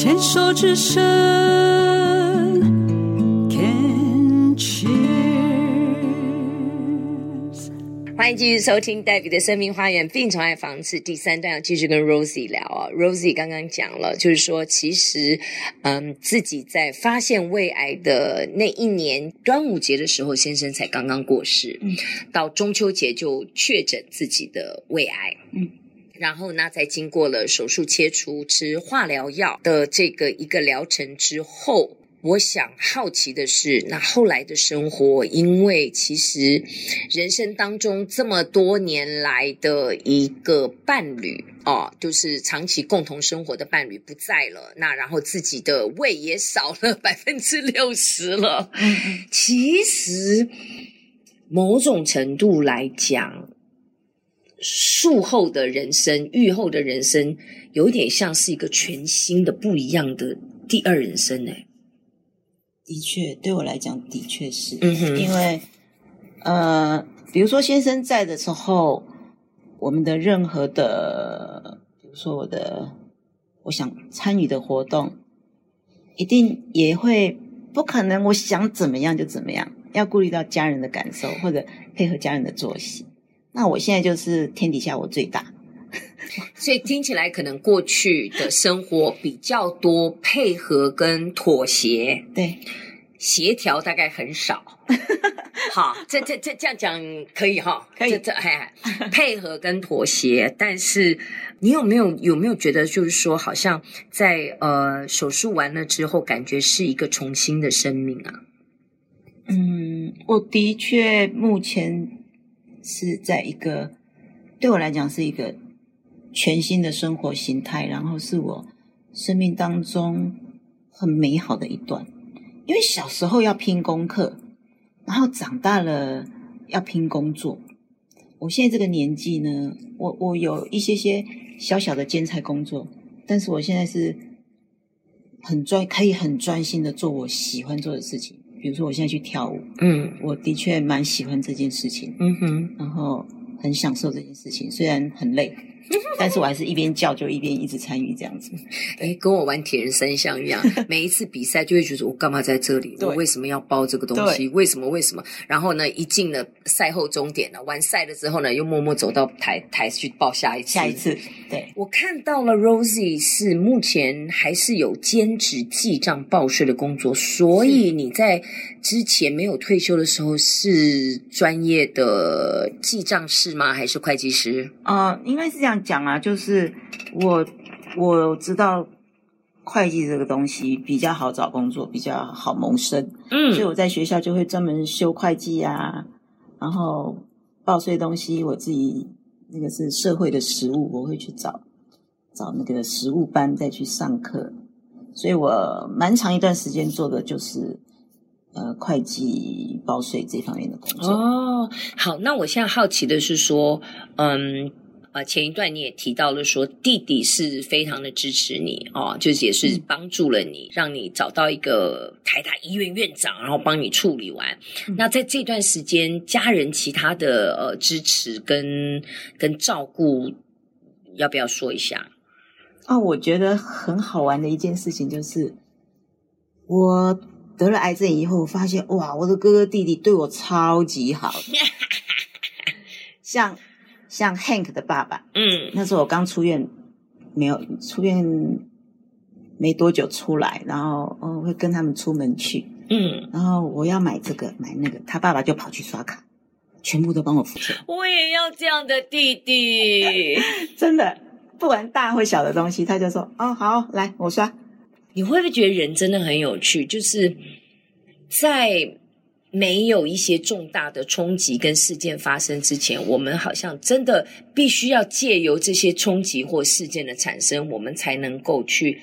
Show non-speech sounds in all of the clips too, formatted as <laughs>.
牵手之声，Can cheers。欢迎继续收听黛比的生命花园病虫害防治第三段，要继续跟 Rosie 聊啊。Rosie 刚刚讲了，就是说，其实，嗯，自己在发现胃癌的那一年端午节的时候，先生才刚刚过世，嗯，到中秋节就确诊自己的胃癌，嗯。然后呢，在经过了手术切除、吃化疗药的这个一个疗程之后，我想好奇的是，那后来的生活，因为其实人生当中这么多年来的一个伴侣哦，就是长期共同生活的伴侣不在了，那然后自己的胃也少了 <laughs> 百分之六十了。其实某种程度来讲。术后的人生，愈后的人生，有点像是一个全新的、不一样的第二人生诶。的确，对我来讲，的确是。因为，呃，比如说先生在的时候，我们的任何的，比如说我的，我想参与的活动，一定也会不可能，我想怎么样就怎么样，要顾虑到家人的感受，或者配合家人的作息。那我现在就是天底下我最大，<laughs> 所以听起来可能过去的生活比较多配合跟妥协，对，协调大概很少。<laughs> 好，这这这这样讲可以哈，可以这这哎，配合跟妥协。但是你有没有有没有觉得，就是说，好像在呃手术完了之后，感觉是一个重新的生命啊？嗯，我的确目前。是在一个对我来讲是一个全新的生活形态，然后是我生命当中很美好的一段。因为小时候要拼功课，然后长大了要拼工作。我现在这个年纪呢，我我有一些些小小的兼差工作，但是我现在是很专，可以很专心的做我喜欢做的事情。比如说，我现在去跳舞，嗯，我的确蛮喜欢这件事情，嗯哼，然后很享受这件事情，虽然很累。<laughs> 但是我还是一边叫就一边一直参与这样子，<laughs> 哎，跟我玩铁人三项一样，<laughs> 每一次比赛就会觉得我干嘛在这里？我为什么要包这个东西？为什么？为什么？然后呢，一进了赛后终点了，完赛了之后呢，又默默走到台台去报下一次。下一次，对，我看到了 Rosie 是目前还是有兼职记账报税的工作，所以你在之前没有退休的时候是专业的记账师吗？还是会计师？啊、呃，应该是这样。讲啊，就是我我知道会计这个东西比较好找工作，比较好谋生，嗯，所以我在学校就会专门修会计啊，然后报税东西，我自己那个是社会的实务，我会去找找那个实务班再去上课，所以我蛮长一段时间做的就是呃会计报税这方面的工作。哦，好，那我现在好奇的是说，嗯。啊，前一段你也提到了说，弟弟是非常的支持你哦，就是也是帮助了你，嗯、让你找到一个台大医院院长，然后帮你处理完。嗯、那在这段时间，家人其他的呃支持跟跟照顾，要不要说一下？啊，我觉得很好玩的一件事情就是，我得了癌症以后，发现哇，我的哥哥弟弟对我超级好，<laughs> 像。像 Hank 的爸爸，嗯，那时候我刚出院，没有出院没多久出来，然后哦会跟他们出门去，嗯，然后我要买这个买那个，他爸爸就跑去刷卡，全部都帮我付钱。我也要这样的弟弟，<laughs> 真的，不管大或小的东西，他就说哦好，来我刷。你会不会觉得人真的很有趣？就是在。没有一些重大的冲击跟事件发生之前，我们好像真的必须要借由这些冲击或事件的产生，我们才能够去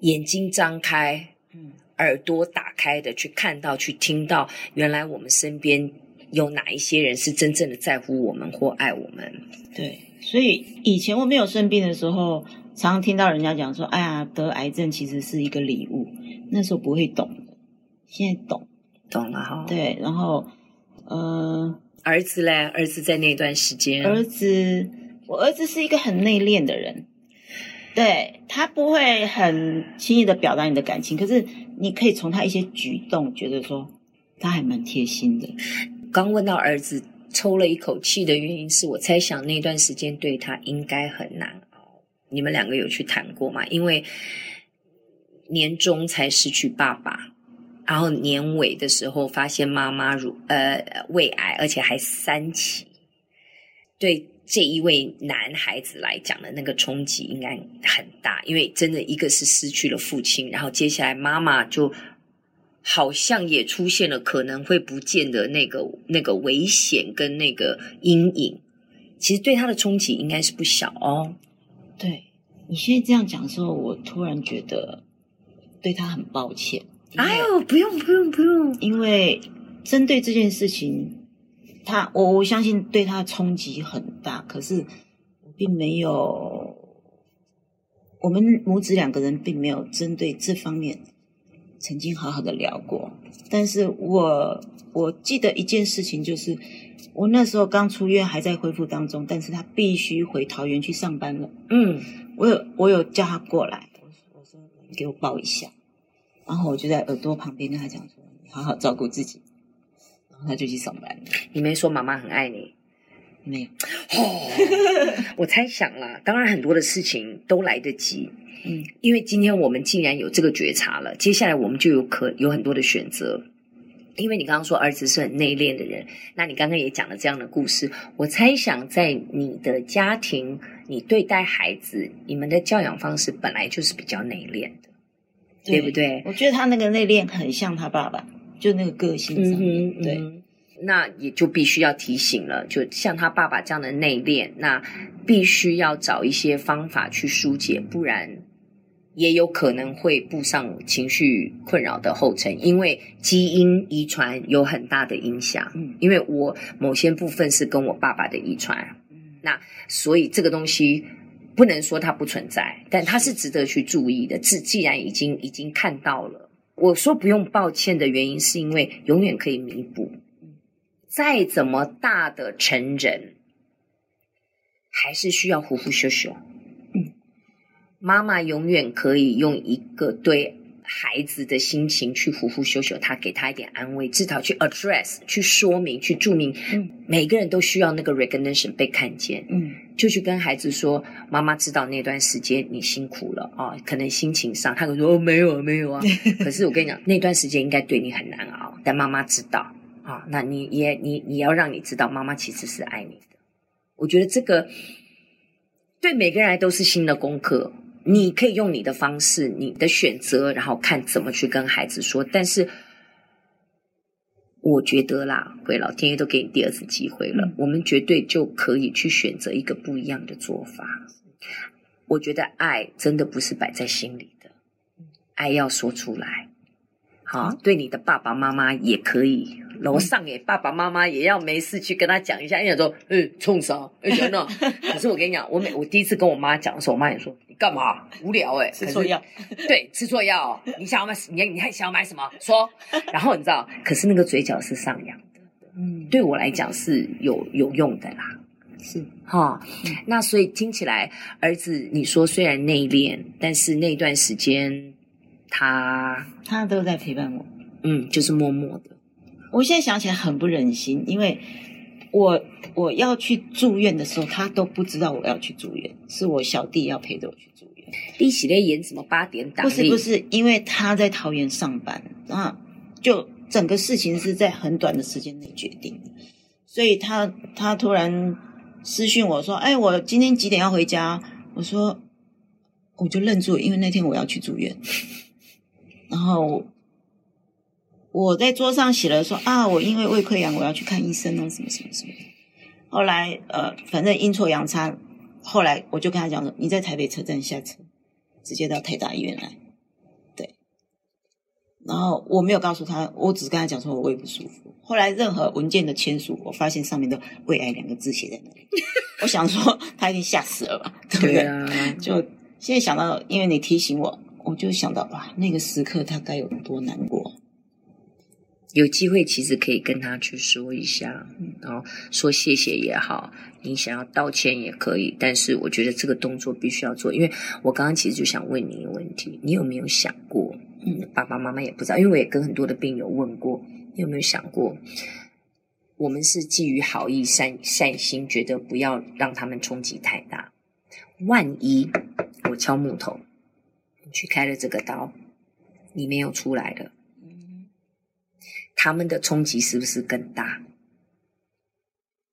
眼睛张开，嗯，耳朵打开的去看到、去听到，原来我们身边有哪一些人是真正的在乎我们或爱我们。对，所以以前我没有生病的时候，常常听到人家讲说：“哎呀，得癌症其实是一个礼物。”那时候不会懂，现在懂。懂了哈，对，然后，呃，儿子嘞，儿子在那段时间，儿子，我儿子是一个很内敛的人，对，他不会很轻易的表达你的感情，可是你可以从他一些举动觉得说他还蛮贴心的。刚问到儿子抽了一口气的原因是，我猜想那段时间对他应该很难熬。你们两个有去谈过吗？因为年终才失去爸爸。然后年尾的时候，发现妈妈乳呃胃癌，而且还三期，对这一位男孩子来讲的那个冲击应该很大，因为真的一个是失去了父亲，然后接下来妈妈就好像也出现了可能会不见的那个那个危险跟那个阴影，其实对他的冲击应该是不小哦。对，你现在这样讲的时候，我突然觉得对他很抱歉。哎呦，不用不用不用，因为针对这件事情，他我我相信对他的冲击很大，可是我并没有，我们母子两个人并没有针对这方面曾经好好的聊过。但是我我记得一件事情，就是我那时候刚出院，还在恢复当中，但是他必须回桃园去上班了。嗯，我有我有叫他过来，我说我说你给我抱一下。然后我就在耳朵旁边跟他讲说：“你好好照顾自己。”然后他就去上班了。你没说妈妈很爱你？没有。哦，我猜想啦，当然很多的事情都来得及。嗯，因为今天我们既然有这个觉察了，接下来我们就有可有很多的选择。因为你刚刚说儿子是很内敛的人，那你刚刚也讲了这样的故事。我猜想在你的家庭，你对待孩子，你们的教养方式本来就是比较内敛的。对，对不对？我觉得他那个内敛很像他爸爸，就那个个性上面。嗯、对、嗯，那也就必须要提醒了，就像他爸爸这样的内敛，那必须要找一些方法去疏解，不然也有可能会步上情绪困扰的后尘。因为基因遗传有很大的影响。嗯，因为我某些部分是跟我爸爸的遗传，嗯，那所以这个东西。不能说它不存在，但它是值得去注意的。既既然已经已经看到了，我说不用抱歉的原因，是因为永远可以弥补。再怎么大的成人，还是需要呼呼秀秀。嗯，妈妈永远可以用一个对。孩子的心情去呼呼修修，他给他一点安慰，至少去 address，去说明，去注明。嗯，每个人都需要那个 recognition 被看见。嗯，就去跟孩子说，妈妈知道那段时间你辛苦了啊，可能心情上，他会说哦，没有啊，没有啊。<laughs> 可是我跟你讲，那段时间应该对你很难熬，但妈妈知道啊。那你也你你要让你知道，妈妈其实是爱你的。我觉得这个对每个人来都是新的功课。你可以用你的方式，你的选择，然后看怎么去跟孩子说。但是，我觉得啦，鬼老天爷都给你第二次机会了，嗯，我们绝对就可以去选择一个不一样的做法。我觉得爱真的不是摆在心里的，爱要说出来。好，对你的爸爸妈妈也可以。楼上诶，爸爸妈妈也要没事去跟他讲一下，<laughs> 因为说，嗯，冲啥？诶，真的。<laughs> 可是我跟你讲，我每我第一次跟我妈讲的时候，我妈也说，你干嘛？无聊诶，吃错药。对，吃错药。你想要买？你你还想要买什么？说。<laughs> 然后你知道，可是那个嘴角是上扬的。嗯，对我来讲是有有用的啦。是哈，那所以听起来，儿子你说虽然内敛，但是那段时间他他都在陪伴我。嗯，就是默默的。我现在想起来很不忍心，因为我我要去住院的时候，他都不知道我要去住院，是我小弟要陪着我去住院。你起来演什么八点档？不是不是，因为他在桃园上班，啊，就整个事情是在很短的时间内决定的，所以他他突然私讯我说：“哎，我今天几点要回家？”我说：“我就愣住，因为那天我要去住院。”然后。我在桌上写了说啊，我因为胃溃疡，我要去看医生哦，什么什么什么。后来呃，反正阴错阳差，后来我就跟他讲说，你在台北车站下车，直接到台大医院来。对。然后我没有告诉他，我只是跟他讲说我胃不舒服。后来任何文件的签署，我发现上面的“胃癌”两个字写在那里。我想说他一定吓死了吧？对不对？对啊。就现在想到，因为你提醒我，我就想到哇，那个时刻他该有多难过。有机会其实可以跟他去说一下，然后说谢谢也好，你想要道歉也可以，但是我觉得这个动作必须要做，因为我刚刚其实就想问你一个问题，你有没有想过，嗯，爸爸妈妈也不知道，因为我也跟很多的病友问过，你有没有想过，我们是基于好意、善善心，觉得不要让他们冲击太大，万一我敲木头，你去开了这个刀，你没有出来的。他们的冲击是不是更大？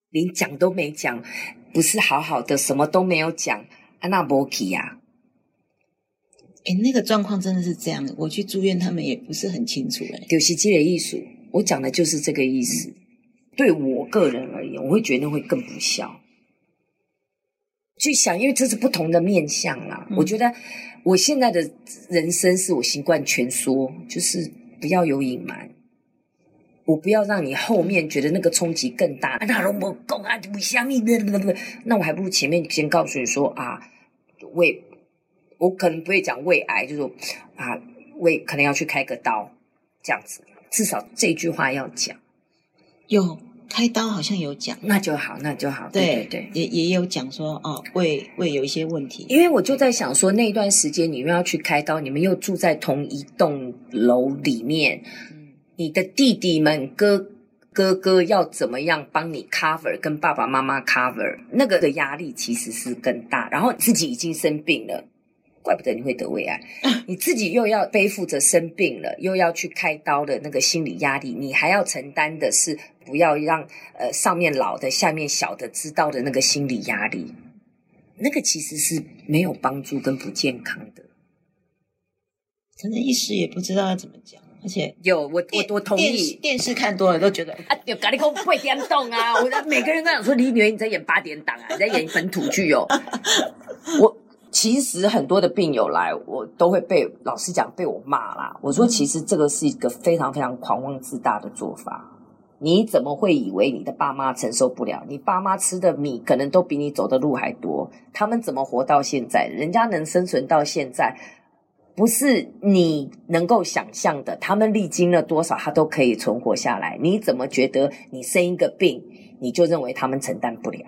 连讲都没讲，不是好好的，什么都没有讲，安娜波奇呀？哎，那个状况真的是这样的。我去住院，他们也不是很清楚。哎，丢西积累艺术，我讲的就是这个意思。嗯、对我个人而言，我会觉得会更不孝。去想，因为这是不同的面向啦。嗯、我觉得我现在的人生是我习惯全说，就是不要有隐瞒。我不要让你后面觉得那个冲击更大。那如果讲啊，为什么？那我还不如前面先告诉你说啊，胃，我可能不会讲胃癌，就是说啊，胃可能要去开个刀，这样子，至少这句话要讲。有开刀好像有讲，那就好，那就好。对对，也也有讲说哦，胃胃有一些问题。因为我就在想说，那一段时间你们要去开刀，你们又住在同一栋楼里面。你的弟弟们、哥哥哥要怎么样帮你 cover，跟爸爸妈妈 cover，那个的压力其实是更大。然后自己已经生病了，怪不得你会得胃癌。你自己又要背负着生病了，又要去开刀的那个心理压力，你还要承担的是不要让呃上面老的、下面小的知道的那个心理压力，那个其实是没有帮助跟不健康的。真的，一时也不知道要怎么讲。而且有我我我同意，电视看多了都觉得啊，有咖喱空会颠动啊！我每个人都想说，李女儿你在演八点档啊，你在演本土剧哦。<laughs> 我其实很多的病友来，我都会被老师讲被我骂啦。我说，其实这个是一个非常非常狂妄自大的做法。你怎么会以为你的爸妈承受不了？你爸妈吃的米可能都比你走的路还多，他们怎么活到现在？人家能生存到现在。不是你能够想象的，他们历经了多少，他都可以存活下来。你怎么觉得你生一个病，你就认为他们承担不了？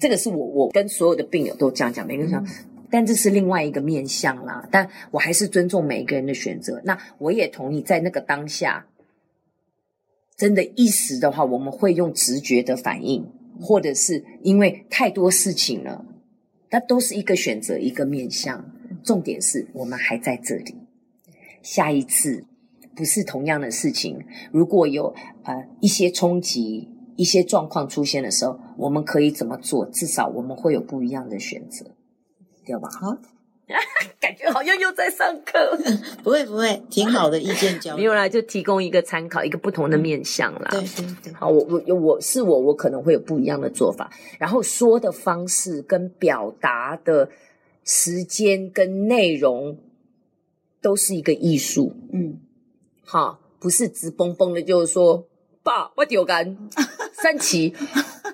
这个是我我跟所有的病友都这样讲，每个人讲，但这是另外一个面向啦。但我还是尊重每一个人的选择。那我也同意，在那个当下，真的一时的话，我们会用直觉的反应，或者是因为太多事情了，那都是一个选择，一个面向。重点是我们还在这里，下一次不是同样的事情。如果有呃一些冲击、一些状况出现的时候，我们可以怎么做？至少我们会有不一样的选择，对吧？好，<laughs> 感觉好像又在上课。<laughs> 不会不会，挺好的意见交流。没有啦，就提供一个参考，一个不同的面向啦。对对对。好，我我我是我，我可能会有不一样的做法。然后说的方式跟表达的。时间跟内容都是一个艺术，嗯，好，不是直蹦蹦的，就是说，爸，我丢干三七，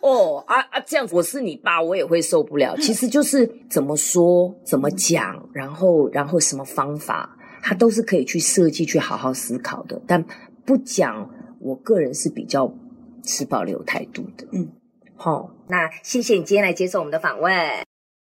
哦，啊啊，这样子，我是你爸，我也会受不了。其实就是怎么说，怎么讲，然后，然后什么方法，他都是可以去设计，去好好思考的。但不讲，我个人是比较持保留态度的，嗯，好，那谢谢你今天来接受我们的访问。